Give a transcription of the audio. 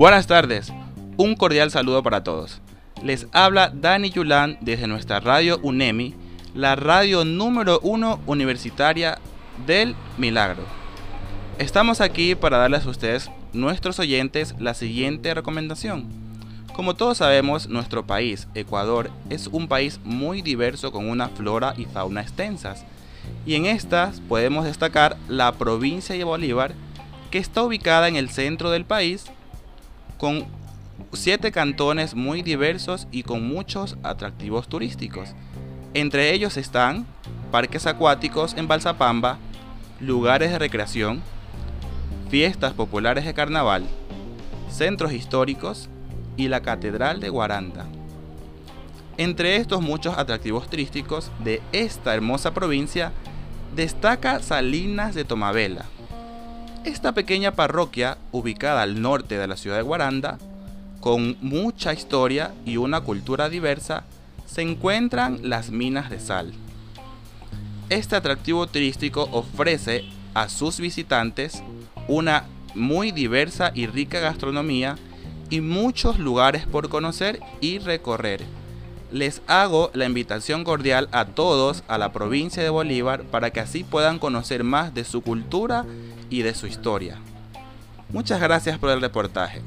Buenas tardes, un cordial saludo para todos. Les habla Dani Yulán desde nuestra radio UNEMI, la radio número uno universitaria del Milagro. Estamos aquí para darles a ustedes, nuestros oyentes, la siguiente recomendación. Como todos sabemos, nuestro país, Ecuador, es un país muy diverso con una flora y fauna extensas. Y en estas podemos destacar la provincia de Bolívar, que está ubicada en el centro del país, con siete cantones muy diversos y con muchos atractivos turísticos. Entre ellos están parques acuáticos en Balsapamba, lugares de recreación, fiestas populares de carnaval, centros históricos y la Catedral de Guaranda. Entre estos muchos atractivos turísticos de esta hermosa provincia, destaca Salinas de Tomabela. Esta pequeña parroquia, ubicada al norte de la ciudad de Guaranda, con mucha historia y una cultura diversa, se encuentran las minas de sal. Este atractivo turístico ofrece a sus visitantes una muy diversa y rica gastronomía y muchos lugares por conocer y recorrer. Les hago la invitación cordial a todos a la provincia de Bolívar para que así puedan conocer más de su cultura y de su historia. Muchas gracias por el reportaje.